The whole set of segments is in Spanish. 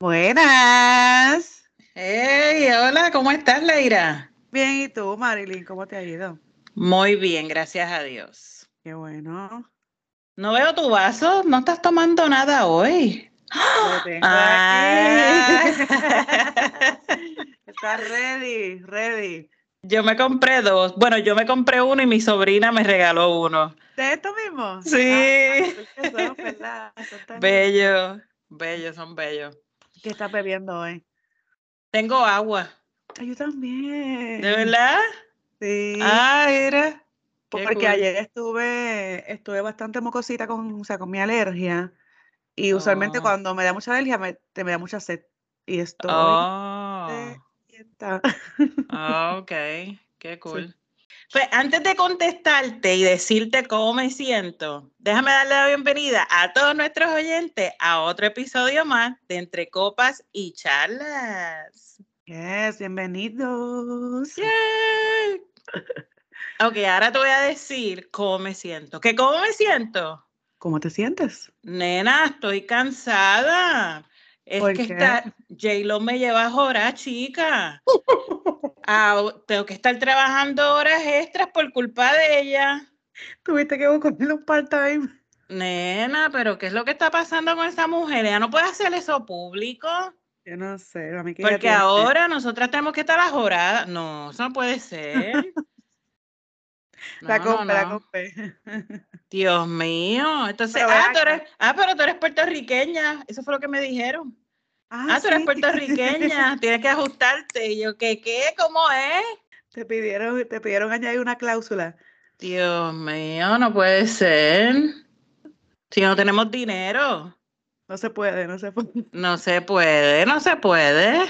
Buenas. Hey, hola, ¿cómo estás, Leira? Bien, ¿y tú, Marilyn? ¿Cómo te ha ido? Muy bien, gracias a Dios. Qué bueno. No veo tu vaso, no estás tomando nada hoy. Lo tengo Ah. aquí. Está ready, ready. Yo me compré dos. Bueno, yo me compré uno y mi sobrina me regaló uno. ¿De esto mismo? Sí. Ah, son, ¿verdad? Son Bello, bellos, son bellos. ¿Qué estás bebiendo hoy? Tengo agua. Ay, yo también. ¿De verdad? Sí. Ah, mira. Porque cool. ayer estuve, estuve bastante mocosita con, o sea, con mi alergia. Y usualmente Oh. cuando me da mucha alergia me, te me da mucha sed. Y estoy Oh, ah, ok, qué cool. Pues antes de contestarte y decirte cómo me siento, déjame darle la bienvenida a todos nuestros oyentes a otro episodio más de Entre Copas y Charlas. Yes, bienvenidos. ¡Yay! Ok, ahora te voy a decir cómo me siento. ¿Qué cómo me siento? ¿Cómo te sientes? Nena, estoy cansada. Es ¿Por que está, J-Lo me lleva a jorar, chica. Ah, tengo que estar trabajando horas extras por culpa de ella. Tuviste que buscar un part-time. Nena, pero ¿qué es lo que está pasando con esa mujer? Ella no puede hacer eso público. Yo no sé, a mí que ella Porque ahora nosotras tenemos que estar a jorar. No, eso no puede ser. La No, no, compré, la compré. Dios mío. Entonces, Pero ah, tú acá. eres, ah, pero tú eres puertorriqueña. Eso fue lo que me dijeron. Ah, tú eres puertorriqueña. Tienes que ajustarte. Y yo, ¿qué, qué? ¿Cómo es? Te pidieron, te pidieron añadir una cláusula. Dios mío, no puede ser. Si no tenemos dinero, No se puede, no se puede. no se puede, no se puede.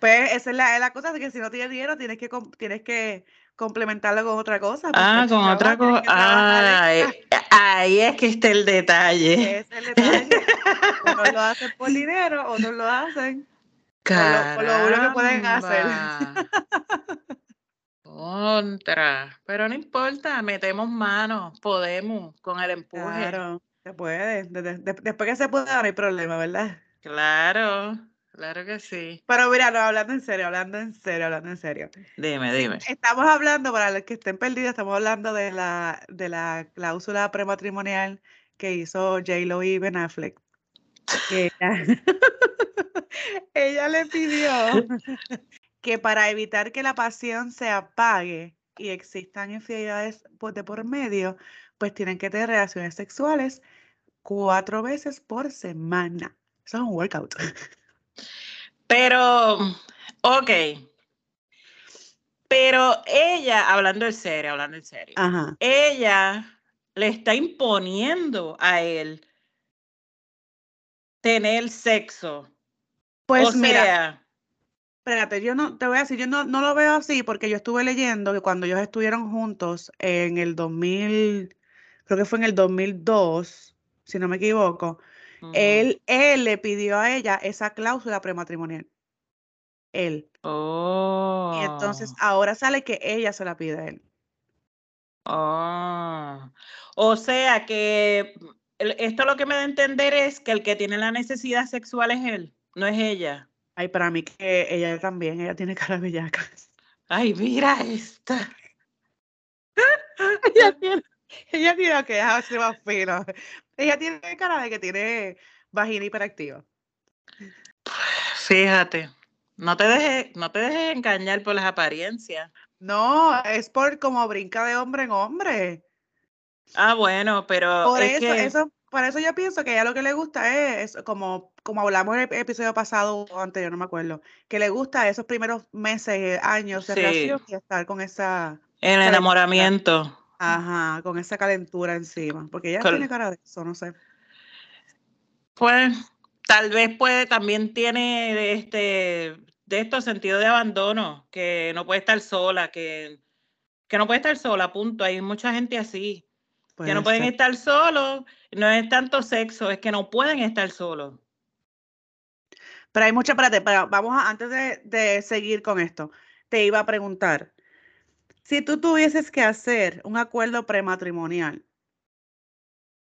Pues esa es la, es la cosa, de que si no tienes dinero tienes que, tienes que complementarlo con otra cosa. Ah, con otra cosa. extra. ahí es que está el detalle. Es el detalle. Unos lo hacen por dinero, otros lo hacen. Por lo- por lo uno que pueden hacer. Contra. Pero no importa, metemos manos, podemos, con el empuje. Claro, se puede. de- de- de- después que se pueda, no hay problema, ¿verdad? Claro, claro que sí. Pero mira, no, hablando en serio, hablando en serio, hablando en serio. Dime, dime. Estamos hablando, para los que estén perdidos, estamos hablando de la, de la cláusula prematrimonial que hizo J-Lo y Ben Affleck. Ella, ella le pidió que para evitar que la pasión se apague y existan infidelidades por- de por medio, pues tienen que tener relaciones sexuales cuatro veces por semana. Eso es un workout. Pero, ok. Pero ella, hablando en serio, hablando en serio, Ajá. ella le está imponiendo a él tener sexo. Pues o mira, sea, Espérate, yo no, te voy a decir, yo no, no lo veo así porque yo estuve leyendo que cuando ellos estuvieron juntos en el 2000, creo que fue en el 2002, si no me equivoco, él, él le pidió a ella esa cláusula prematrimonial. Él. Oh. Y entonces ahora sale que ella se la pide a él. Oh. O sea que el- esto lo que me da a entender es que el que tiene la necesidad sexual es él, no es ella. Ay, para mí que ella también, ella tiene cara bellaca. Ay, mira esta. Ella tiene, ella tiene que dejarse más fino. Ella tiene cara de que tiene vagina hiperactiva. Fíjate, no te dejes, no te dejes engañar por las apariencias. No, es por como brinca de hombre en hombre. Ah, bueno, pero Por es eso, que eso, por eso yo pienso que ella lo que le gusta es, es como, como hablamos en el episodio pasado o anterior, no me acuerdo, que le gusta esos primeros meses, años de Sí. relación y estar con esa, el enamoramiento. Ajá, con esa calentura encima, porque ella Col- tiene cara de eso, no sé. Pues tal vez puede, también tiene este de estos sentido de abandono, que no puede estar sola, que, que no puede estar sola, punto. Hay mucha gente así, que no pueden estar solos, no es tanto sexo, es que no pueden estar solos. Pero hay mucha, espérate, pero vamos a, antes de, de seguir con esto, te iba a preguntar, si tú tuvieses que hacer un acuerdo prematrimonial,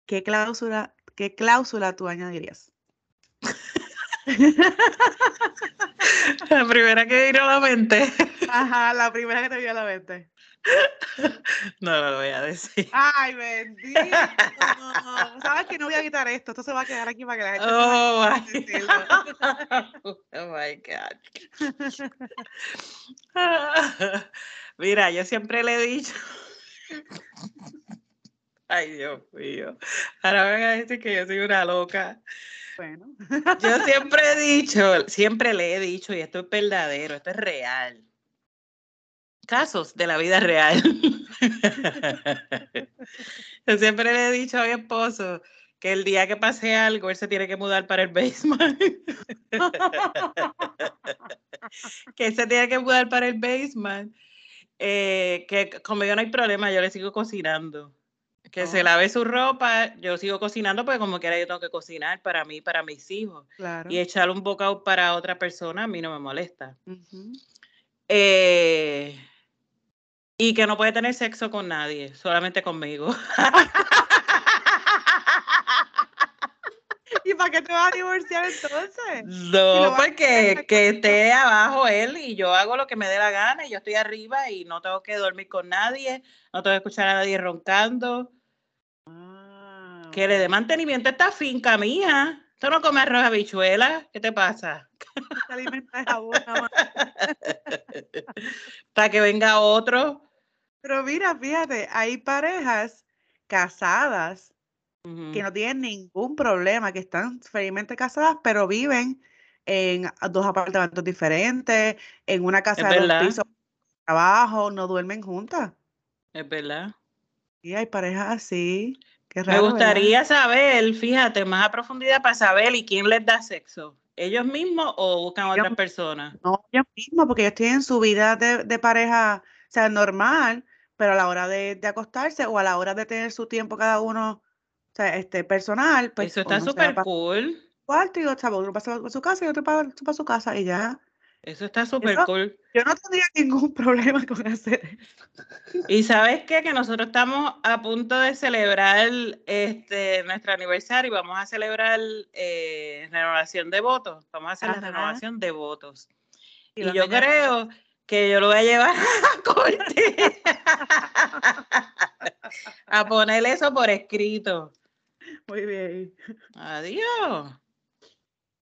¿qué cláusula, qué cláusula tú añadirías? La primera que vino a la mente. Ajá, la primera que te vino a la mente. No, no lo voy a decir. Ay, bendito. Sabes que no voy a quitar esto. Esto se va a quedar aquí para que la gente. Oh, my, oh my God. Mira, yo siempre le he dicho. Ay, Dios mío. Ahora van a decir que yo soy una loca. Bueno. Yo siempre he dicho, siempre le he dicho, y esto es verdadero, esto es real. Casos de la vida real. Yo siempre le he dicho a mi esposo que el día que pase algo, él se tiene que mudar para el basement. que él se tiene que mudar para el basement. Eh, que conmigo no hay problema, yo le sigo cocinando. Que se Oh. lave su ropa, yo sigo cocinando porque como quiera yo tengo que cocinar para mí, para mis hijos. Claro. Y echar un bocado para otra persona a mí no me molesta. Eh, y que no puede tener sexo con nadie, solamente conmigo. ¿Y para qué te vas a divorciar entonces? No, a porque que esté abajo él y yo hago lo que me dé la gana y yo estoy arriba y no tengo que dormir con nadie, no tengo que escuchar a nadie roncando. Ah, Que le dé mantenimiento a esta finca mía. Tú no comes arroz habichuelas, ¿qué te pasa? te alimentas más. Para que venga otro. Pero mira, fíjate, hay parejas casadas Que no tienen ningún problema, que están felizmente casadas, pero viven en a- dos apartamentos diferentes, en una casa de dos pisos abajo, no duermen juntas. Es verdad. Y hay parejas así. Qué Me raro, ¿verdad? gustaría saber, fíjate, más a profundidad para saber y quién les da sexo. ¿Ellos mismos o buscan Ellos otras personas? No, ellos mismos, porque ellos tienen su vida de, de pareja, o sea, normal, pero a la hora de, de acostarse o a la hora de tener su tiempo cada uno, sea, este, personal, pues Eso está súper cool. cuarto y otro, uno pasa para su casa y otro para, para su casa y ya. Eso está súper cool. Yo no tendría ningún problema con hacer eso. Y sabes qué? Que nosotros estamos a punto de celebrar este nuestro aniversario y vamos a celebrar eh, renovación de votos. Vamos a hacer Ajá. la renovación de votos. Y yo creo que yo lo voy a llevar a corte. a poner eso por escrito. Muy bien. Adiós.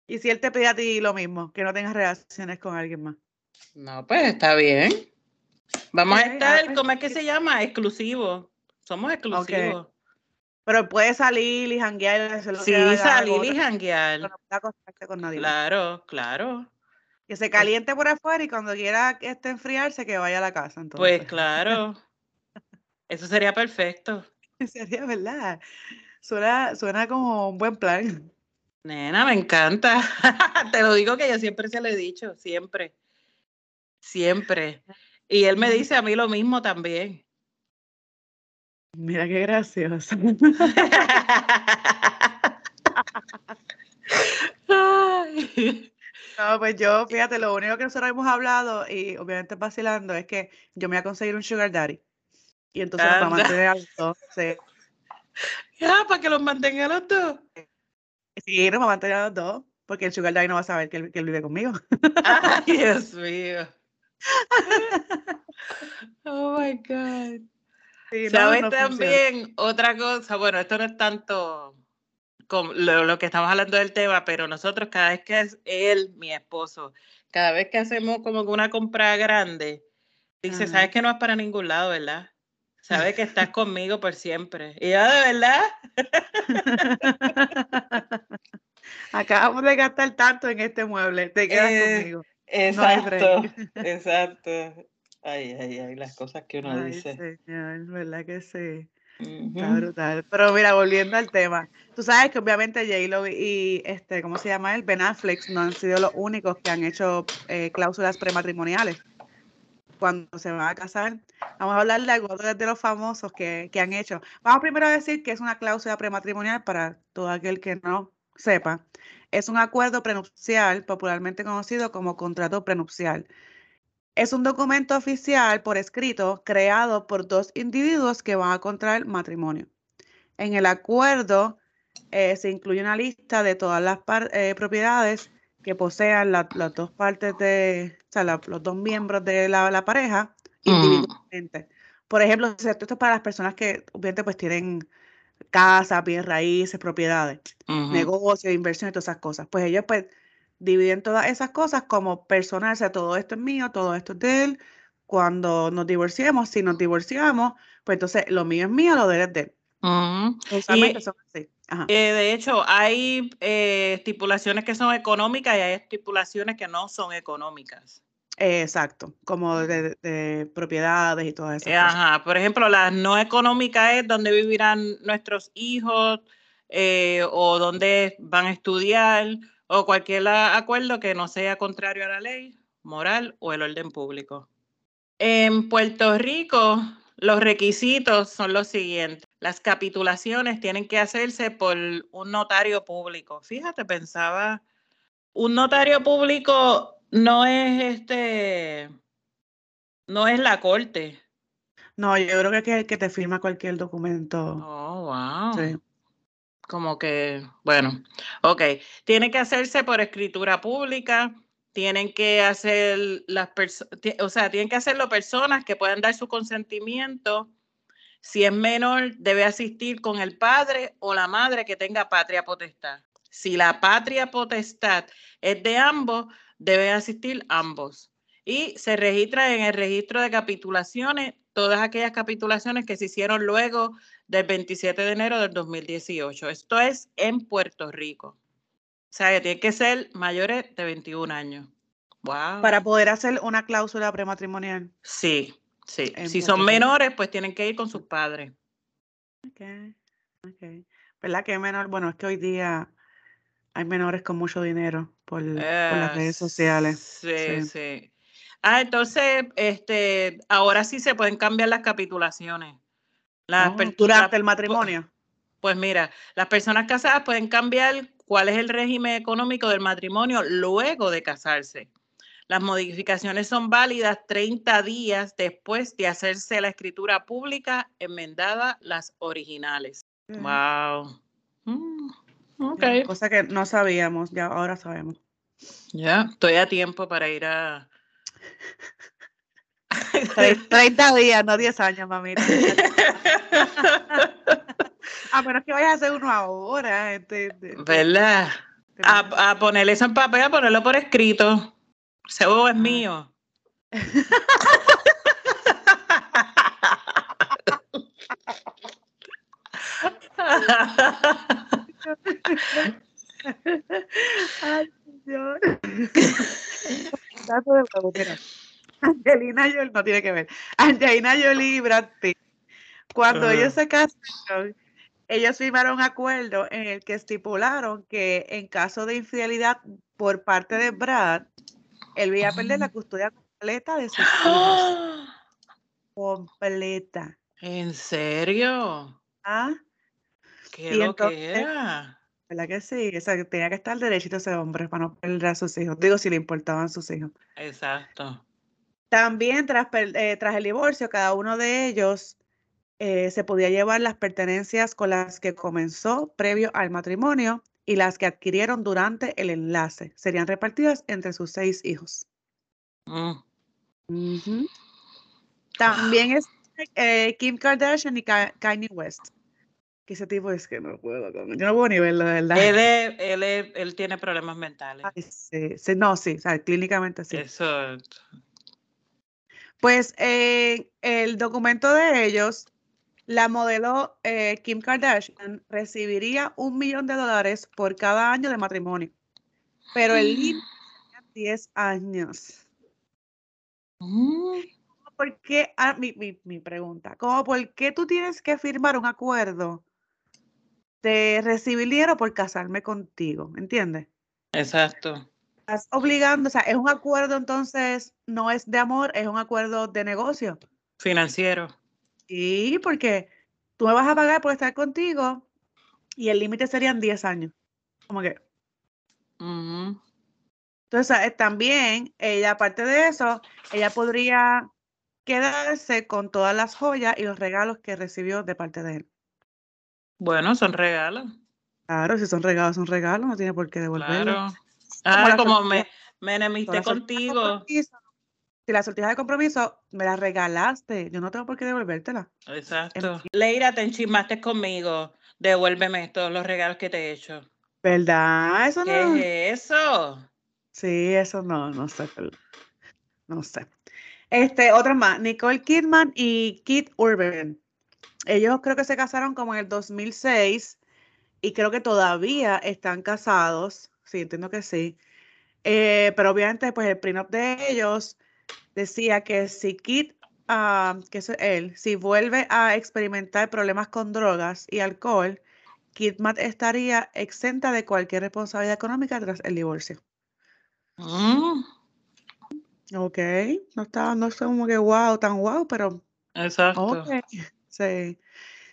Y si él te pide a ti lo mismo, que no tengas relaciones con alguien más. No, pues está bien. Vamos a ah, estar, pues, ¿cómo es que se llama? Exclusivo. Somos exclusivos. Pero puedes salir y janguear Sí, salir y janguear. no con nadie. Claro, claro. Que se caliente por afuera y cuando quiera que esté enfriarse, que vaya a la casa. Entonces. Pues claro. Eso sería perfecto. Sería verdad. Suena, suena como un buen plan. Nena, me encanta. Te lo digo que yo siempre se lo he dicho, siempre. Siempre. Y él me dice a mí lo mismo también. Mira qué gracioso. No, pues yo, fíjate, lo único que nosotros hemos hablado, y obviamente vacilando, es que yo me voy a conseguir un sugar daddy. Y entonces Anda. mantener a los dos. Sí, Ya, para que los mantenga los dos. Sí, nos va a mantener a los dos, porque el sugar daddy no va a saber que él, que él vive conmigo. Ay, Dios mío. Oh my God. Sí, ¿Sabes no también otra cosa? Bueno, esto no es tanto como lo, lo que estamos hablando del tema, pero nosotros cada vez que es él, mi esposo, cada vez que hacemos como una compra grande, dice, Ajá. sabes que no es para ningún lado, ¿verdad? Sabes que estás conmigo por siempre. Y yo, de verdad, Acabamos de gastar tanto en este mueble. Te quedas Eh, conmigo. No hay break. exacto, exacto. Ay, ay, ay, las cosas que uno Ay, dice. señor, ¿verdad que sí? Está brutal. Pero mira, volviendo al tema. Tú sabes que obviamente J-Lo y este, ¿cómo se llama él? Ben Affleck no han sido los únicos que han hecho eh, cláusulas prematrimoniales cuando se van a casar. Vamos a hablar de algunos de los famosos que, que han hecho. Vamos primero a decir que es una cláusula prematrimonial para todo aquel que no sepa, es un acuerdo prenupcial, popularmente conocido como contrato prenupcial. Es un documento oficial por escrito creado por dos individuos que van a contraer matrimonio. En el acuerdo eh, se incluye una lista de todas las eh, propiedades que posean las dos partes de, o sea, los dos miembros de la, pareja mm. individualmente. Por ejemplo, esto es para las personas que obviamente pues tienen casa, bien raíces, propiedades, negocios, inversiones, todas esas cosas. Pues ellos pues dividen todas esas cosas como personal, o sea, todo esto es mío, todo esto es de él. Cuando nos divorciemos, si nos divorciamos, pues entonces lo mío es mío, lo de él es de él. son así. Eh, de hecho, hay eh, estipulaciones que son económicas y hay estipulaciones que no son económicas. Exacto, como de, propiedades y todas esas Ajá, por ejemplo, la no económica es donde vivirán nuestros hijos eh, o donde van a estudiar o cualquier acuerdo que no sea contrario a la ley, moral o el orden público. En Puerto Rico, los requisitos son los siguientes. Las capitulaciones tienen que hacerse por un notario público. Fíjate, pensaba, un notario público no es este, no es la corte. No, yo creo que es el que te firma cualquier documento. Oh, wow. Sí. Como que, bueno, ok. Tiene que hacerse por escritura pública, tienen que hacer las personas, o sea, tienen que hacerlo personas que puedan dar su consentimiento. Si es menor, debe asistir con el padre o la madre que tenga patria potestad. Si la patria potestad es de ambos, deben asistir ambos. Y se registra en el registro de capitulaciones todas aquellas capitulaciones que se hicieron luego del 27 de enero del 2018. Esto es en Puerto Rico. O sea, que tienen que ser mayores de 21 años. Wow. Para poder hacer una cláusula prematrimonial. Sí, sí. si son menores, pues tienen que ir con sus padres. Ok, ok. ¿Verdad que menor? Bueno, es que hoy día hay menores con mucho dinero por, las redes sociales. Sí, sí, Ah, entonces, este, ahora sí se pueden cambiar las capitulaciones. Las oh, durante el matrimonio. Pues mira, las personas casadas pueden cambiar cuál es el régimen económico del matrimonio luego de casarse. Las modificaciones son válidas 30 días después de hacerse la escritura pública enmendada las originales. Wow. Okay. Cosa que no sabíamos, ya ahora sabemos. Ya, estoy a tiempo para ir a... 30 días, no 10 años, mamita. a menos que vayas a hacer uno ahora. Este, ¿Verdad? A, a, ponerle eso en papel, a ponerlo por escrito. Ese huevo es ah. mío. Ay. Angelina Jolie no tiene que ver. Angelina Jolie y Brad Pitt. Cuando ellos se casaron, ellos firmaron un acuerdo en el que estipularon que en caso de infidelidad por parte de Brad, él iba a perder la custodia completa de sus hijos. Completa. ¿En serio? ¿Ah? ¿Qué lo que era? ¿Verdad que sí? O sea, tenía que estar derechito ese hombre para no perder a sus hijos. Digo, si le importaban sus hijos. Exacto. También tras, eh, tras el divorcio, cada uno de ellos eh, se podía llevar las pertenencias con las que comenzó previo al matrimonio y las que adquirieron durante el enlace. Serían repartidas entre sus seis hijos. Mm. También es eh, Kim Kardashian y Kanye West que ese tipo es que no puedo, yo no puedo ni verlo, de verdad. Él, él, él, tiene problemas mentales. sí, no, sí, o sea, clínicamente sí. Eso. Pues eh, el documento de ellos, la modelo eh, Kim Kardashian recibiría un millón de dólares por cada año de matrimonio, pero el límite 10 años. Mm. ¿Por qué? Ah, mi, mi, mi pregunta, ¿cómo por qué tú tienes que firmar un acuerdo de recibir dinero por casarme contigo, ¿entiendes? Exacto. Estás obligando, o sea, es un acuerdo entonces, no es de amor, es un acuerdo de negocio. Financiero. Sí, porque tú me vas a pagar por estar contigo y el límite serían 10 años. Como que. Entonces, eh, también, ella, aparte de eso, ella podría quedarse con todas las joyas y los regalos que recibió de parte de él. Bueno, son regalos. Claro, si son regalos, son regalos, no tiene por qué devolverlos. Claro. Ah, como, me, me enemiste contigo. Si la sortija de compromiso me la regalaste, yo no tengo por qué devolvértela. Exacto. Leira, te enchismaste conmigo. Devuélveme todos los regalos que te he hecho. ¿Verdad? Eso no. ¿Qué es eso? Sí, eso no, no sé. No sé. Este, otra más, Nicole Kidman y Kit Urban. Ellos creo que se casaron como en el 2006 y creo que todavía están casados. Sí, entiendo que sí. Eh, pero obviamente, pues el prenup de ellos decía que si Kit, ah, que es él, si vuelve a experimentar problemas con drogas y alcohol, Kidman estaría exenta de cualquier responsabilidad económica tras el divorcio. Mm. Ok, no estaba, no sé como que wow, tan wow, pero. Exacto. Sí.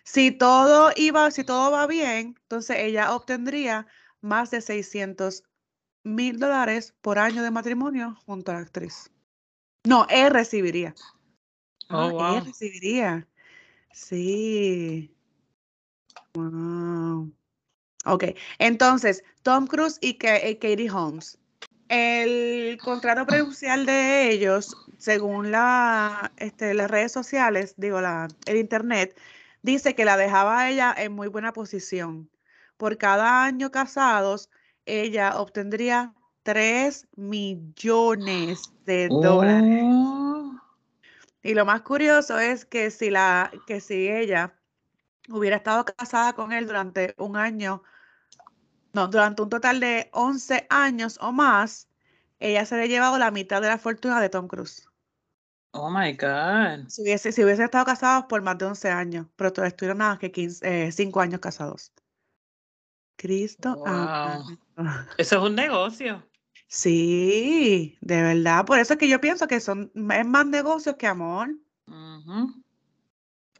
Si todo iba, si todo va bien, entonces ella obtendría más de 600 mil dólares por año de matrimonio junto a la actriz. No, él recibiría. Oh, ah, Él recibiría. Sí. Wow. Ok, entonces, Tom Cruise y Katie Holmes. El contrato prenupcial de ellos, según la, este, las redes sociales, digo, la, el internet, dice que la dejaba ella en muy buena posición. Por cada año casados, ella obtendría 3 millones de dólares. Oh. Y lo más curioso es que si, la, que si ella hubiera estado casada con él durante un año no, durante un total de 11 años o más, ella se le llevado la mitad de la fortuna de Tom Cruise. Oh my God. Si hubiese, si hubiese estado casados por más de 11 años, pero todavía estuvieron nada que 15, 5 eh, años casados. Cristo. Eso es un negocio. Sí, de verdad. Por eso es que yo pienso que son es más negocios que amor.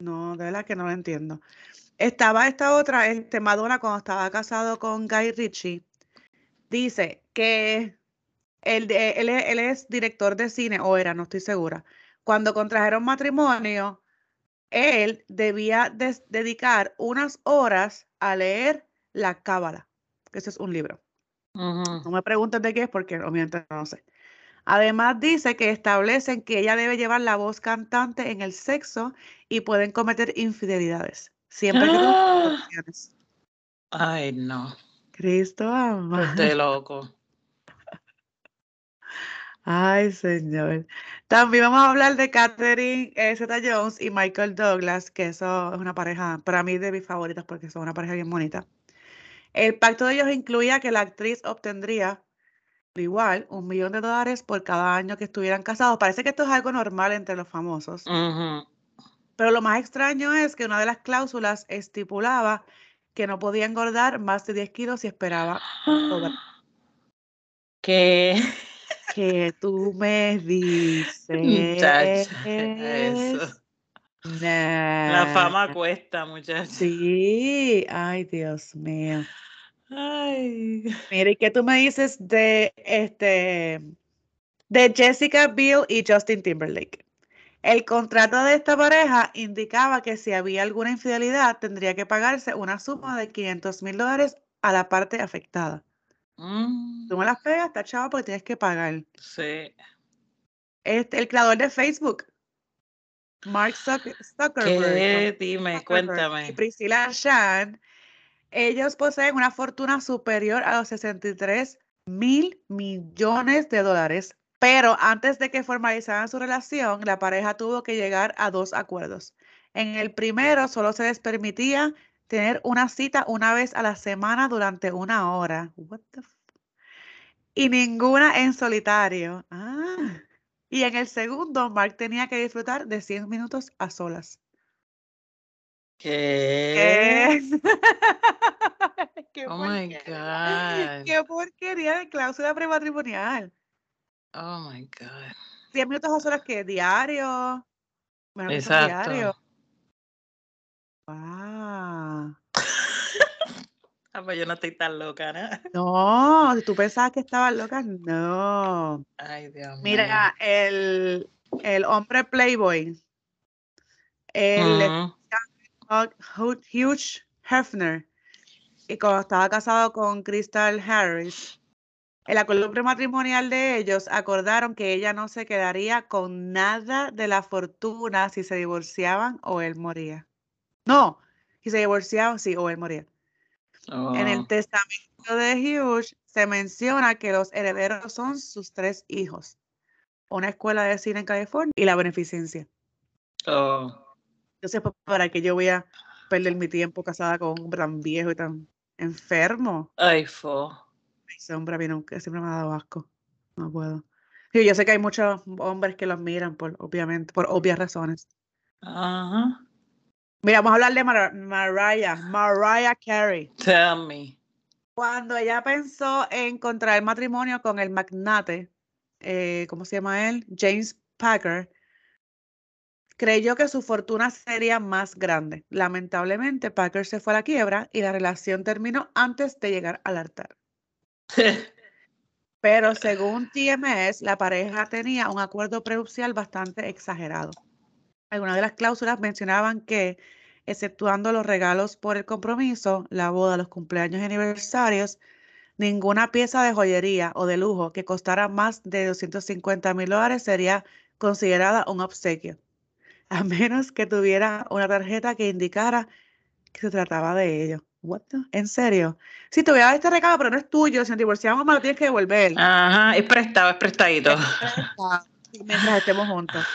No, de verdad que no lo entiendo. Estaba esta otra, este Madonna, cuando estaba casado con Guy Ritchie, dice que él, él, él, es director de cine, o era, no estoy segura. Cuando contrajeron matrimonio, él debía dedicar unas horas a leer la Cábala, que ese es un libro. No me pregunten de qué es porque obviamente no sé. Además dice que establecen que ella debe llevar la voz cantante en el sexo y pueden cometer infidelidades. Siempre que ¡Ah! Ay, no. Cristo amado. De loco. Ay, señor. También vamos a hablar de Catherine eh, Zeta Jones y Michael Douglas, que eso es una pareja, para mí, de mis favoritas porque son una pareja bien bonita. El pacto de ellos incluía que la actriz obtendría igual un millón de dólares por cada año que estuvieran casados. Parece que esto es algo normal entre los famosos. Pero lo más extraño es que una de las cláusulas estipulaba que no podía engordar más de 10 kilos si esperaba. ¿Qué? Que tú me dices. Eso. La fama cuesta, muchachos. Sí, ay, Dios mío. Ay. Mire, ¿y qué tú me dices de este de Jessica Biel y Justin Timberlake? El contrato de esta pareja indicaba que si había alguna infidelidad tendría que pagarse una suma de 500 mil dólares a la parte afectada. Mm. Tú me las pegas, está chavo, porque tienes que pagar. Sí. Este, el creador de Facebook, Mark Zuckerberg. ¿Qué? Dime, cuéntame. Y Priscilla Shan, ellos poseen una fortuna superior a los 63 mil millones de dólares pero antes de que formalizaran su relación, la pareja tuvo que llegar a dos acuerdos. En el primero, solo se les permitía tener una cita una vez a la semana durante una hora. y ninguna en solitario. Ah. Y en el segundo, Mark tenía que disfrutar de 100 minutos a solas. ¿Qué? ¿Qué? oh my God. Qué porquería de cláusula prematrimonial. Oh my God. 10 minutos a solas que diario. Bueno, Exacto. Diario. Wow. Ah, pues yo no estoy tan loca, ¿no? No, tú pensabas que estabas loca, no. Ay, Dios mío. Mira, el, el hombre Playboy, el Hugh Hefner, y cuando estaba casado con Crystal Harris, el acuerdo prematrimonial de ellos acordaron que ella no se quedaría con nada de la fortuna si se divorciaban o él moría. No, si se divorciaban, sí, o él moría. En el oh. testamento de Hughes se menciona que los herederos son sus tres hijos, una escuela de cine en California y la beneficencia. Oh. Entonces, pues, ¿para qué yo voy a perder mi tiempo casada con un hombre tan viejo y tan enfermo? Ay, fo. Ese hombre a mí nunca, siempre me ha dado asco. No puedo. yo sé que hay muchos hombres que los miran, por, obviamente, por obvias razones. Ajá. Mira, vamos a hablar de Mariah, Mariah Carey. Tell me. Cuando ella pensó en contraer matrimonio con el magnate, eh, ¿cómo se llama él? James Packer, creyó que su fortuna sería más grande. Lamentablemente, Packer se fue a la quiebra y la relación terminó antes de llegar al altar. Pero según TMS, la pareja tenía un acuerdo prenupcial bastante exagerado. Algunas de las cláusulas mencionaban que, exceptuando los regalos por el compromiso, la boda, los cumpleaños y aniversarios, ninguna pieza de joyería o de lujo que costara más de 250 mil dólares sería considerada un obsequio, a menos que tuviera una tarjeta que indicara que se trataba de ello. What ¿En serio? Si te voy a dar este regalo, pero no es tuyo, si nos divorciamos me lo tienes que devolver. Ajá, es prestado, es prestadito. Es prestado, mientras estemos juntos.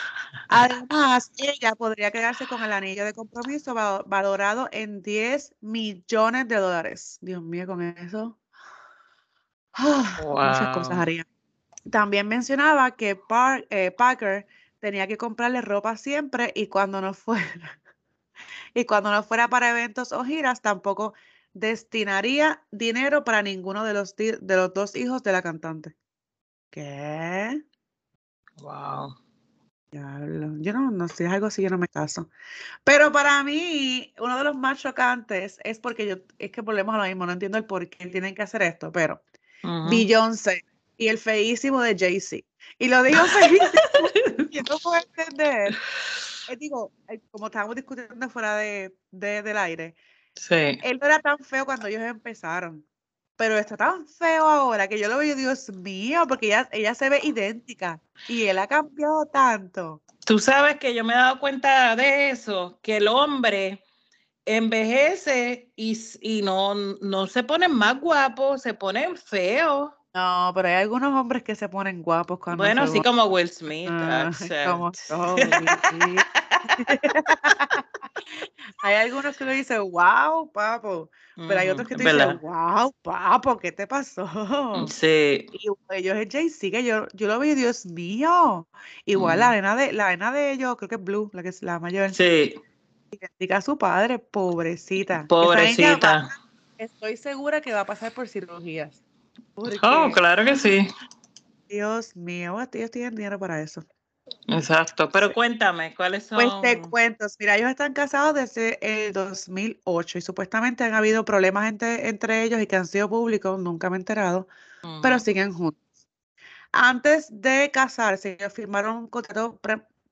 Además, ella podría quedarse con el anillo de compromiso valorado en 10 millones de dólares. Dios mío, con eso. Muchas cosas haría. También mencionaba que eh, Parker tenía que comprarle ropa siempre y cuando no fuera y cuando no fuera para eventos o giras tampoco destinaría dinero para ninguno de los de los dos hijos de la cantante. ¿Qué? Wow. Yo no, no sé, es algo así, yo no me caso. Pero para mí, uno de los más chocantes es porque yo, es que volvemos a lo mismo, no entiendo el por qué tienen que hacer esto, pero Beyoncé y el feísimo de Jay-Z. Y lo digo feísimo, yo no puedo entender. Eh, digo, eh, como estábamos discutiendo fuera de, del aire, sí. él no era tan feo cuando ellos empezaron pero está tan feo ahora que yo lo veo, Dios mío, porque ella, ella se ve idéntica y él ha cambiado tanto. Tú sabes que yo me he dado cuenta de eso, que el hombre envejece y, y no, no se ponen más guapos, se ponen feos. No, pero hay algunos hombres que se ponen guapos cuando Bueno, así como Will Smith. Ah, como hay algunos que le dicen, wow, papo. Pero hay otros que te dicen, wow, papo, ¿qué te pasó? Sí. Y ellos es Jay-Z, que yo, yo lo vi, Dios mío. Igual la arena de, la arena de ellos, creo que es Blue, la que es la mayor. Sí. Identifica a su padre, pobrecita. Pobrecita. estoy segura que va a pasar por cirugías. oh, claro que sí. Dios mío, ellos tienen dinero para eso. Exacto, pero cuéntame, ¿cuáles son? Pues te cuento, mira, ellos están casados desde el 2008 y supuestamente han habido problemas entre, entre ellos y que han sido públicos, nunca me he enterado, pero siguen juntos. Antes de casarse, ellos firmaron un contrato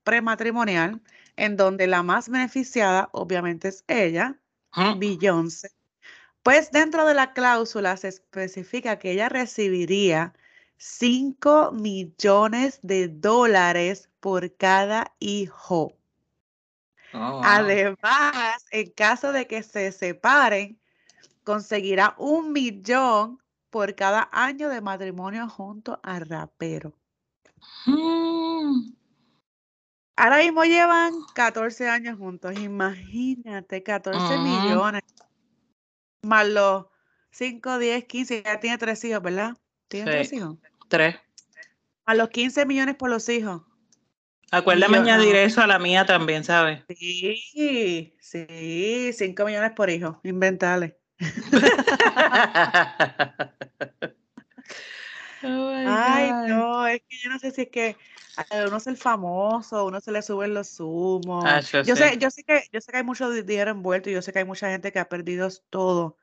prematrimonial en donde la más beneficiada, obviamente, es ella, Beyoncé. Pues dentro de la cláusula se especifica que ella recibiría 5 millones de dólares por cada hijo. Oh, Además, en caso de que se separen, conseguirá un millón por cada año de matrimonio junto al rapero. Mm. Ahora mismo llevan 14 años juntos. Imagínate, 14 millones. Más los 5, 10, 15. Ya tiene tres hijos, ¿verdad? ¿Tiene tres hijos? Tres. A los 15 millones por los hijos. Acuérdame añadir eso a la mía también, ¿sabes? Sí, sí, 5 millones por hijo, inventale. Oh Ay, no, es que yo no sé si es que a uno es el famoso, uno se le suben los humos. Ah, yo, sé. yo sé que yo sé que hay mucho dinero envuelto y yo sé que hay mucha gente que ha perdido todo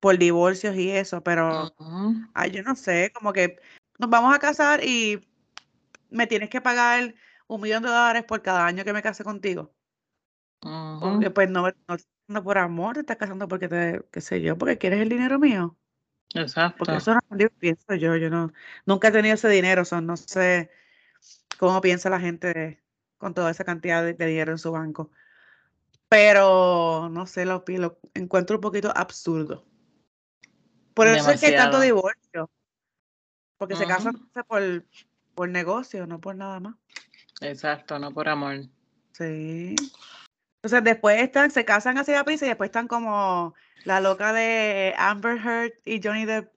por divorcios y eso, pero ay, yo no sé, como que nos vamos a casar y me tienes que pagar un millón de dólares por cada año que me case contigo. Porque pues no, no, por amor, te estás casando porque te, qué sé yo, porque quieres el dinero mío. Exacto. Porque eso no pienso yo, yo no, nunca he tenido ese dinero, son no sé cómo piensa la gente con toda esa cantidad de, dinero en su banco. Pero no sé, lo, lo encuentro un poquito absurdo. Por eso es que hay tanto divorcio. Porque se casan por, por negocio, no por nada más. Exacto, no por amor. Sí. Entonces después están, se casan así a prisa y después están como la loca de Amber Heard y Johnny Depp.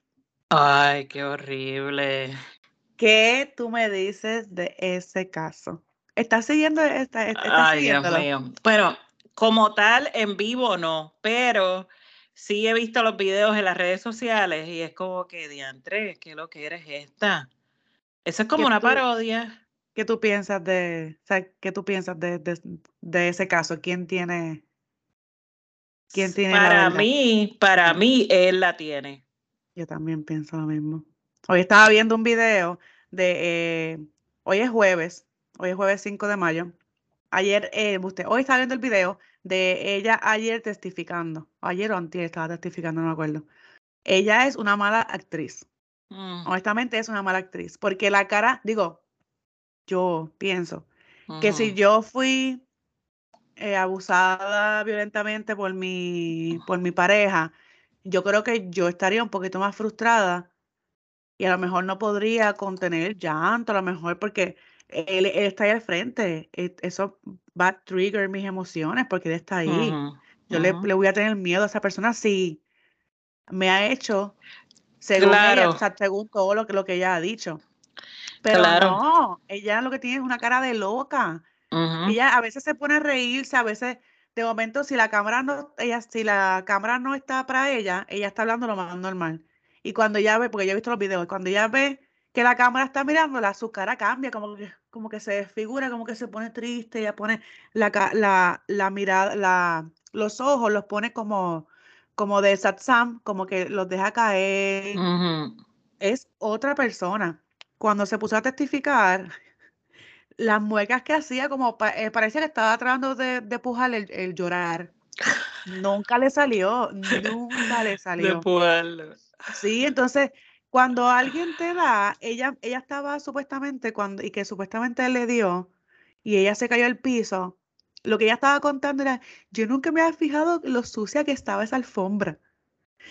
Ay, qué horrible. ¿Qué tú me dices de ese caso? ¿Estás siguiendo esta? Ay, Dios mío. Bueno, como tal, en vivo no, pero sí he visto los videos en las redes sociales y es como que, diantre, ¿qué lo que eres esta? Eso es como una parodia. ¿Qué tú piensas de, o sea, qué tú piensas de, de, ese caso? ¿Quién tiene, quién tiene Para mí, para mí, él la tiene. Yo también pienso lo mismo. Hoy estaba viendo un video de, eh, hoy es jueves, hoy es jueves 5 de mayo. Ayer, eh, usted, hoy estaba viendo el video de ella ayer testificando, ayer o antes estaba testificando, no me acuerdo. Ella es una mala actriz. Mm. Honestamente es una mala actriz, porque la cara, digo, yo pienso que si yo fui eh, abusada violentamente por mi, por mi pareja, yo creo que yo estaría un poquito más frustrada y a lo mejor no podría contener el llanto, a lo mejor porque él, está ahí al frente. Eso va a trigger mis emociones porque él está ahí. Yo le, voy a tener miedo a esa persona si me ha hecho según, según todo lo que, lo que ella ha dicho. Pero no, ella lo que tiene es una cara de loca. Ella a veces se pone a reírse, a veces de momento si la cámara no, ella, si la cámara no está para ella, ella está hablando lo más normal. Y cuando ella ve, porque yo he visto los videos, cuando ella ve que la cámara está mirándola, su cara cambia, como que, como que se desfigura, como que se pone triste, ella pone la, la, la mirada, la, los ojos los pone como, como de satsam, como que los deja caer. Es otra persona cuando se puso a testificar, las muecas que hacía, como eh, parecía que estaba tratando de, de pujar el, llorar. Nunca le salió, nunca le salió. De Sí, entonces, cuando alguien te da, ella, ella estaba supuestamente, cuando, y que supuestamente le dio, y ella se cayó al piso, lo que ella estaba contando era, yo nunca me había fijado lo sucia que estaba esa alfombra.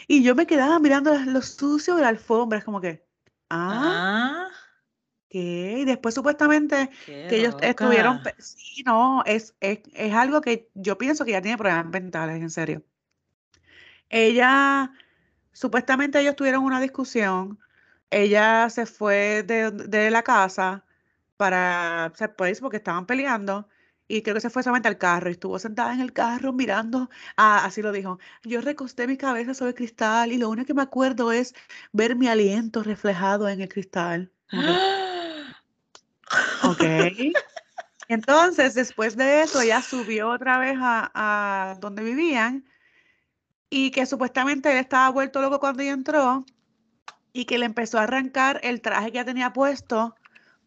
Y yo me quedaba mirando lo sucio de la alfombra, es como que, ah, ah y después supuestamente que ellos estuvieron, sí, no, es, es, es, algo que yo pienso que ya tiene problemas mentales, en serio. Ella, supuestamente ellos tuvieron una discusión, ella se fue de, de la casa para, o pues, porque estaban peleando, y creo que se fue solamente al carro y estuvo sentada en el carro mirando, ah, así lo dijo, yo recosté mi cabeza sobre el cristal y lo único que me acuerdo es ver mi aliento reflejado en el cristal. Ok. Entonces, después de eso, ella subió otra vez a, donde vivían y que supuestamente él estaba vuelto loco cuando ella entró y que le empezó a arrancar el traje que ya tenía puesto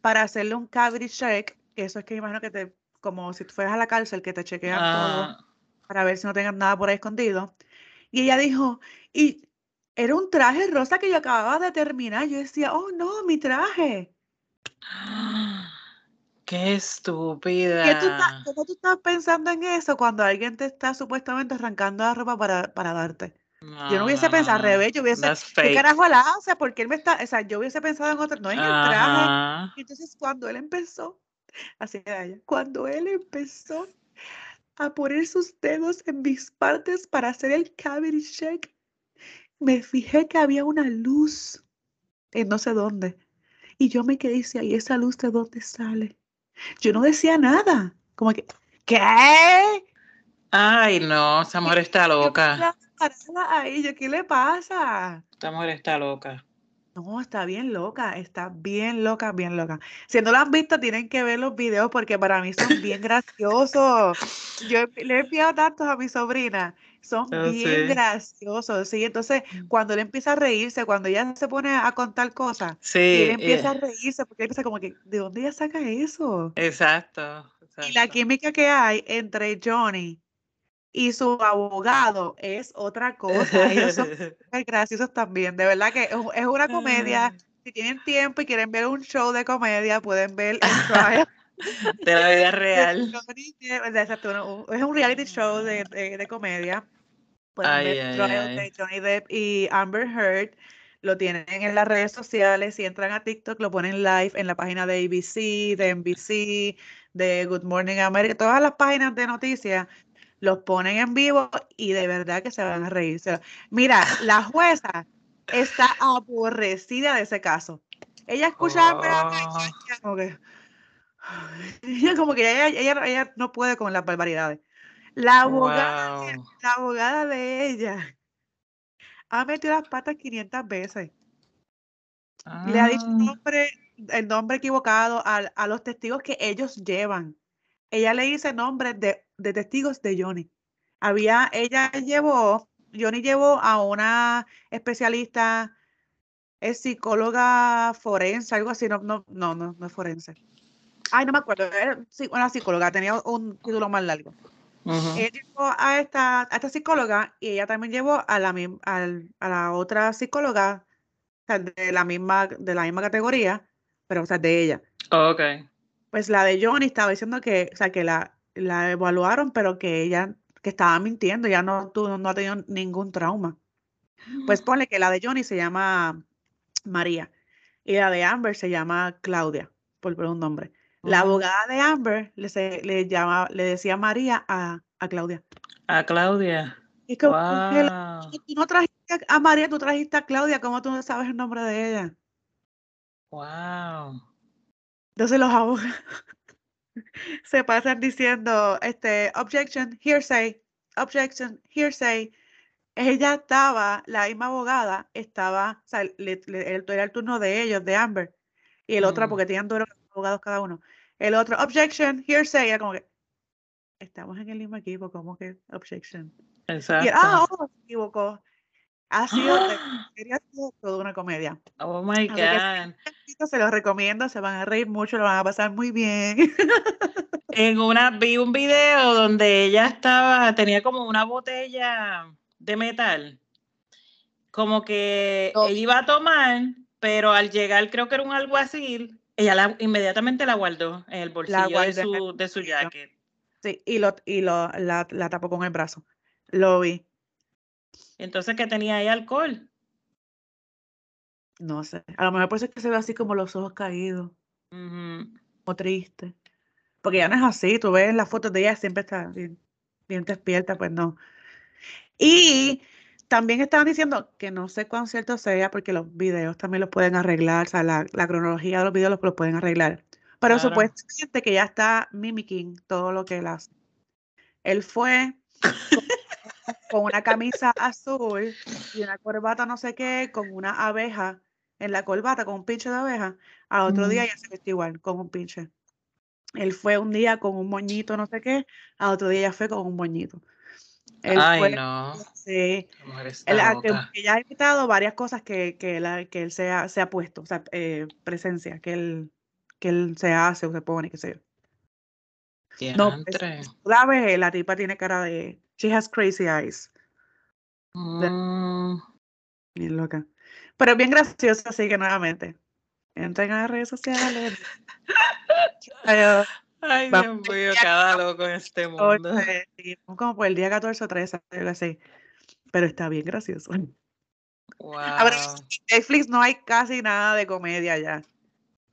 para hacerle un cavity check, que eso es que imagino que te, como si tú fueras a la cárcel, que te chequean todo ah. para ver si no tengan nada por ahí escondido. Y ella dijo, y era un traje rosa que yo acababa de terminar. Yo decía, oh no, mi traje. Qué estúpida. ¿Cómo tú estás pensando en eso cuando alguien te está supuestamente arrancando la ropa para, para darte? yo no hubiese pensado al revés, yo hubiese, ¿qué carajo la hace? Porque él me está, o sea, yo hubiese pensado en otra, no en el traje. Entonces, cuando él empezó, así era ella, cuando él empezó a poner sus dedos en mis partes para hacer el cavity check, me fijé que había una luz en no sé dónde. Y yo me quedé y ¿y esa luz de dónde sale? Yo no decía nada. Como que, ¿qué? Ay, no, esa mujer está loca. ¿qué le pasa? Esta mujer está loca. No, está bien loca, está bien loca, bien loca. Si no lo han visto, tienen que ver los videos porque para mí son bien graciosos. Yo le he enviado tantos a mi sobrina. Son bien graciosos, sí. Entonces, mm. cuando él empieza a reírse, cuando ella se pone a contar cosas, sí, él empieza a reírse porque él empieza como que, ¿de dónde ella saca eso? Exacto, Y la química que hay entre Johnny y su abogado es otra cosa. Ellos son graciosos también. De verdad que es una comedia. Si tienen tiempo y quieren ver un show de comedia, pueden ver el trial. De la vida real. Es un reality show de, de, comedia. Pueden ver el trial de Johnny Depp y Amber Heard. Lo tienen en las redes sociales. Si entran a TikTok, lo ponen live en la página de ABC, de NBC, de Good Morning America. Todas las páginas de noticias los ponen en vivo y de verdad que se van a reír. Mira, la jueza está aborrecida de ese caso. Ella escuchaba oh. como que, ella como que ella, no puede con las barbaridades. La abogada, la abogada de ella ha metido las patas 500 veces. Le ha dicho el ah. nombre, el nombre equivocado a, a los testigos que ellos llevan ella le dice nombres de, de, testigos de Johnny. Había, ella llevó, Johnny llevó a una especialista, es psicóloga forense, algo así, no, no, no, no, es forense. Ay, no me acuerdo, era una psicóloga, tenía un título más largo. Ella llevó a esta, a esta psicóloga y ella también llevó a la, a la otra psicóloga de la misma, de la misma categoría, pero o sea, de ella. ok pues la de Johnny estaba diciendo que, o sea, que la, la evaluaron, pero que ella que estaba mintiendo, ya no, tú, no ha tenido ningún trauma. Pues mm. ponle que la de Johnny se llama María y la de Amber se llama Claudia, por, un nombre. La abogada de Amber le, le, llama, le decía María a, a Claudia. A Claudia. Y como, tú no trajiste a María, tú trajiste a Claudia, ¿cómo tú no sabes el nombre de ella? Wow. Entonces los abogados se pasan diciendo, este, objection, hearsay, objection, hearsay. Ella estaba, la misma abogada estaba, o sea, le, era el turno de ellos, de Amber, y el otro, mm. porque tenían dos abogados cada uno. El otro, objection, hearsay, era como que, estamos en el mismo equipo, como que, objection. Exacto. Y, ah, oh, se equivocó. Ha sido, toda una comedia. Oh my God. se los recomiendo, se van a reír mucho, lo van a pasar muy bien. En una, vi un video donde ella estaba, tenía como una botella de metal, como que ella iba a tomar, pero al llegar, creo que era un alguacil, ella la, inmediatamente la guardó en el bolsillo de su, de su jacket. Sí, y, lo, y lo, la, la tapó con el brazo. Lo vi. Entonces, ¿qué tenía ahí alcohol? No sé. A lo mejor por eso es que se ve así como los ojos caídos. O triste. Porque ya no es así. Tú ves las fotos de ella, siempre está bien, despierta, pues no. Y también estaban diciendo que no sé cuán cierto sea, porque los videos también los pueden arreglar, o sea, la, cronología de los videos los, pueden arreglar. Pero supuestamente que ya está mimicking todo lo que él hace. Él fue con una camisa azul y una corbata no sé qué, con una abeja en la corbata, con un pinche de abeja. Al otro día ya se vestió igual, con un pinche. Él fue un día con un moñito no sé qué, al otro día ya fue con un moñito. Ay, no. Sí. Él, que, ya ha invitado varias cosas que, que, la, que él se ha, se ha puesto, o sea, eh, presencia, que él, que él se hace o se pone, qué sé yo. No, la vez la tipa tiene cara de, She has crazy eyes. Mm. Bien loca. Pero es bien graciosa, así que nuevamente. Entren a las redes sociales. Ay, Dios mío, cada loco en este mundo. como por el día 14 o 13, algo así. Pero está bien gracioso. Wow. en Netflix no hay casi nada de comedia ya.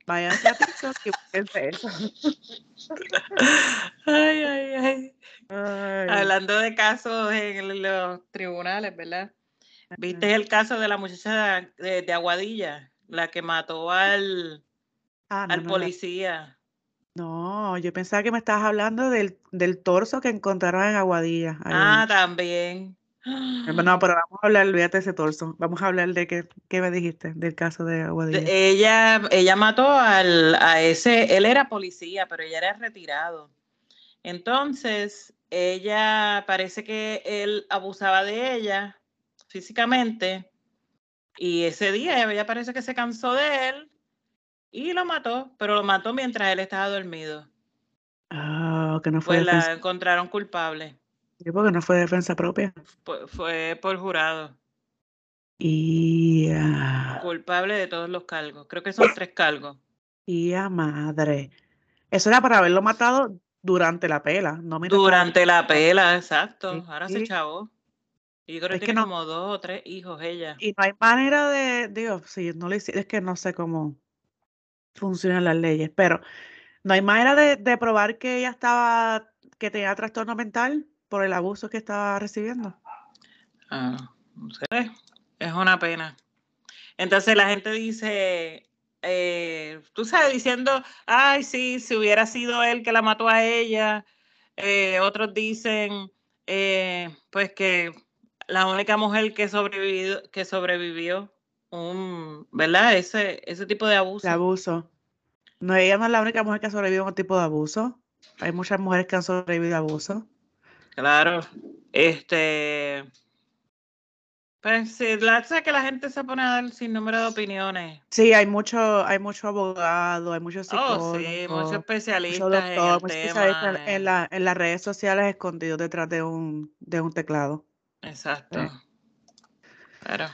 Váyanse a TikTok y búsquense eso. Ay, ay, ay. Hablando de casos en los tribunales, ¿verdad? ¿Viste el caso de la muchacha de, Aguadilla, la que mató al, ah, al policía? No, yo pensaba que me estabas hablando del, del torso que encontraron en Aguadilla. Ah, también. No, pero vamos a hablar, olvídate de ese torso. Vamos a hablar de qué, qué me dijiste del caso de Aguadilla. Ella, ella mató al, a ese, él era policía, pero ella era retirado. Entonces, ella parece que él abusaba de ella físicamente y ese día ella parece que se cansó de él y lo mató, pero lo mató mientras él estaba dormido. Ah, que no fue. Pues la encontraron culpable. Sí, porque no fue defensa propia. Fue, por jurado. Y. Culpable de todos los cargos. Creo que son tres cargos. Y madre. Eso era para haberlo matado durante la pela, no Durante la pela, exacto. Ahora se chavó. Y yo creo que tiene como dos o tres hijos ella. Y no hay manera de, digo, sí, no le es que no sé cómo funcionan las leyes, pero no hay manera de, probar que ella estaba, que tenía trastorno mental por el abuso que estaba recibiendo. Ah, no sé, es una pena. Entonces la gente dice, eh, tú sabes, diciendo, ay, sí, si hubiera sido él que la mató a ella. Eh, otros dicen, eh, pues que la única mujer que sobrevivió, que sobrevivió un, ¿verdad? Ese, ese tipo de abuso. De abuso. No, ella no es la única mujer que ha sobrevivido a un tipo de abuso. Hay muchas mujeres que han sobrevivido a abuso. Claro. Este, pues sí, la sé que la gente se pone a dar sin número de opiniones. Sí, hay mucho, hay mucho abogado, hay muchos psicólogos. Oh, sí, muchos especialistas, en, el especialistas en, la, en, las redes sociales escondidos detrás de un, de un teclado. Exacto. Claro.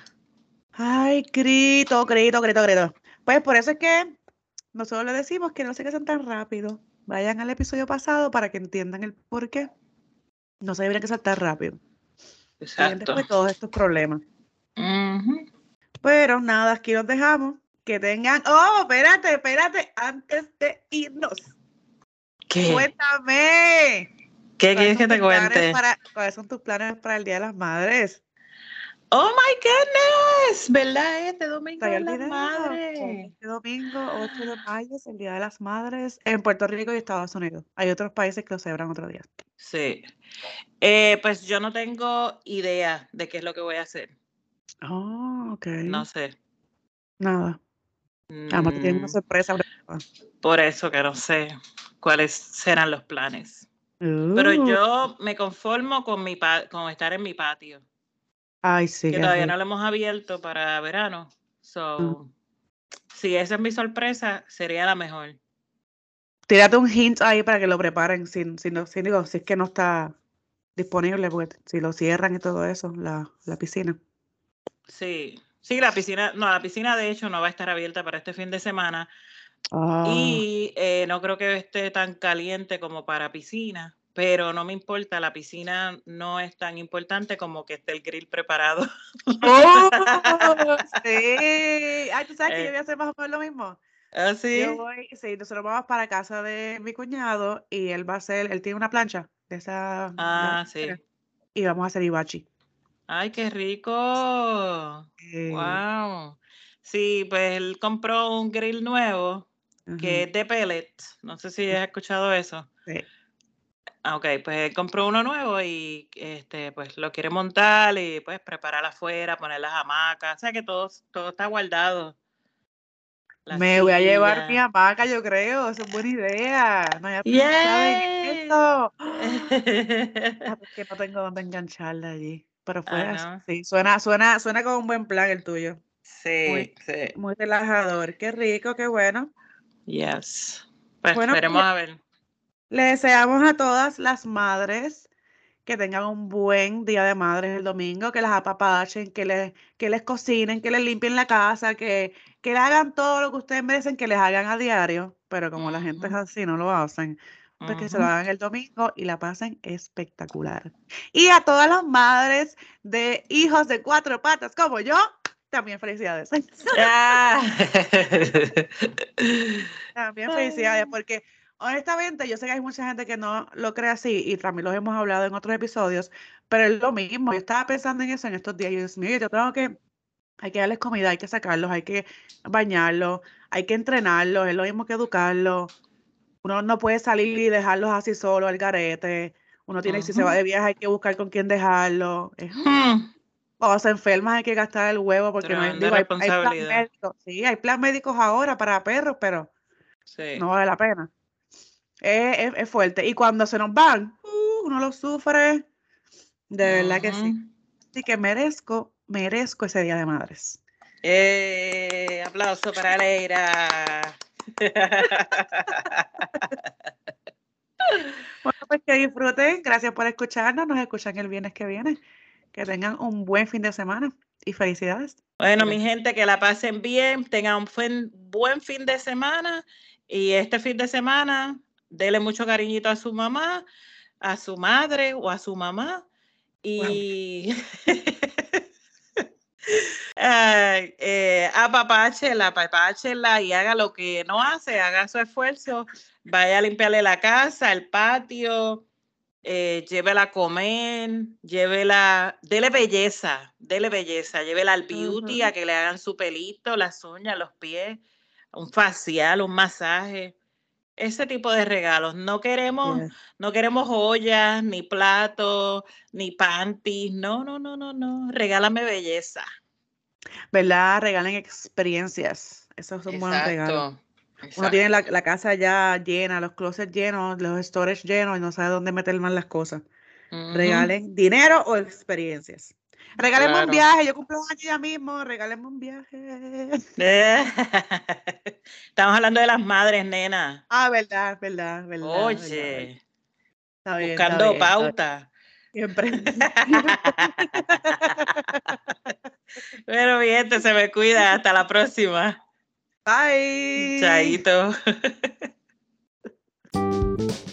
Ay, grito, grito, grito, grito. Pues por eso es que nosotros le decimos que no se casen tan rápido. Vayan al episodio pasado para que entiendan el por qué. No se deberían casar tan rápido. Exacto. Después todos estos problemas. Pero nada, aquí los dejamos. Que tengan. Oh, espérate, espérate, antes de irnos. ¿Qué? Cuéntame. ¿Qué quieres que te cuente? ¿Cuáles son tus planes para el Día de las Madres? Oh my goodness, ¿verdad? Este domingo de las Madres. Este domingo, 8 de mayo, es el Día de las Madres en Puerto Rico y Estados Unidos. Hay otros países que lo celebran otro día. Sí. Eh, pues yo no tengo idea de qué es lo que voy a hacer. Oh, ok. No sé. Nada. Además, te una mm. sorpresa. Por eso que no sé cuáles serán los planes. Pero uh. yo me conformo con, mi con estar en mi patio. Ay, sí. Que todavía no lo hemos abierto para verano. So, mm. si esa es mi sorpresa, sería la mejor. Tírate un hint ahí para que lo preparen, si, si, no, si, digo, si es que no está disponible, porque si lo cierran y todo eso, la, la piscina. Sí, sí, la piscina, no, la piscina de hecho no va a estar abierta para este fin de semana. Ah. Y eh, no creo que esté tan caliente como para piscina pero no me importa, la piscina no es tan importante como que esté el grill preparado. ¡Oh! sí. Ay, ¿tú sabes que yo eh. voy a hacer más o menos lo mismo? ¿Ah, sí? Yo voy, sí, nosotros vamos para casa de mi cuñado y él va a hacer, él tiene una plancha de esa. Ah, sí. Y vamos a hacer ibachi. ¡Ay, qué rico! ¡Wow! Sí, pues él compró un grill nuevo que es de pellet. No sé si has escuchado eso. Sí. Ah, ok, pues compró uno nuevo y este, pues lo quiere montar y pues preparar afuera, poner las hamacas, o sea que todo, todo está guardado. Me voy a llevar mi hamaca, yo creo, eso es buena idea. No, ya. Ah, que no tengo dónde engancharla allí. Pero fue ah, sí, suena, suena, suena como un buen plan el tuyo. Sí, sí. Muy relajador, qué rico, qué bueno. Yes. Pues bueno, esperemos a ver. Le deseamos a todas las madres que tengan un buen día de madres el domingo, que las apapachen, que les, que les cocinen, que les limpien la casa, que, que le hagan todo lo que ustedes merecen que les hagan a diario, pero como la gente es así, no lo hacen, pues que se lo hagan el domingo y la pasen espectacular. Y a todas las madres de hijos de cuatro patas como yo, también felicidades. Ah. también felicidades, porque honestamente, yo sé que hay mucha gente que no lo cree así y también los hemos hablado en otros episodios, pero es lo mismo. Yo estaba pensando en eso en estos días y Dios mío, yo tengo que, hay que darles comida, hay que sacarlos, hay que bañarlos, hay que entrenarlos, es lo mismo que educarlos. Uno no puede salir y dejarlos así solo al garete. Uno tiene, si se va de viaje, hay que buscar con quién dejarlo. Hmm. O se enferma, hay que gastar el huevo porque no hay, digo, hay, plan médico. Sí, hay plan médicos ahora para perros, pero no vale la pena. Es, fuerte. Y cuando se nos van, uno lo sufre. De verdad que sí. Así que merezco, merezco ese Día de Madres. Eh, aplauso para Leira. bueno, pues que disfruten. Gracias por escucharnos. Nos escuchan el viernes que viene. Que tengan un buen fin de semana y felicidades. Bueno, mi gente, que la pasen bien, tengan un buen fin de semana y este fin de semana, dele mucho cariñito a su mamá, a su madre o a su mamá y eh, apapáchela, apapáchela y haga lo que no hace, haga su esfuerzo, vaya a limpiarle la casa, el patio, eh, llévela a comer, llévela, dele belleza, dele belleza, llévela al beauty a que le hagan su pelito, las uñas, los pies, un facial, un masaje, ese tipo de regalos. No queremos, no queremos joyas, ni platos, ni panties, no, no, no, no, no, regálame belleza. ¿Verdad? Regalen experiencias, esos son buenos regalos. Uno tiene la, casa ya llena, los closets llenos, los storage llenos y no sabe dónde meter más las cosas. Regalen dinero o experiencias. Regálenme un viaje, yo cumplo un año ya mismo, regálenme un viaje. Estamos hablando de las madres, nena. Ah, verdad, verdad, verdad. Oye, buscando pauta. Siempre. Bueno, bien, se me cuida. Hasta la próxima. Bye. Chaito.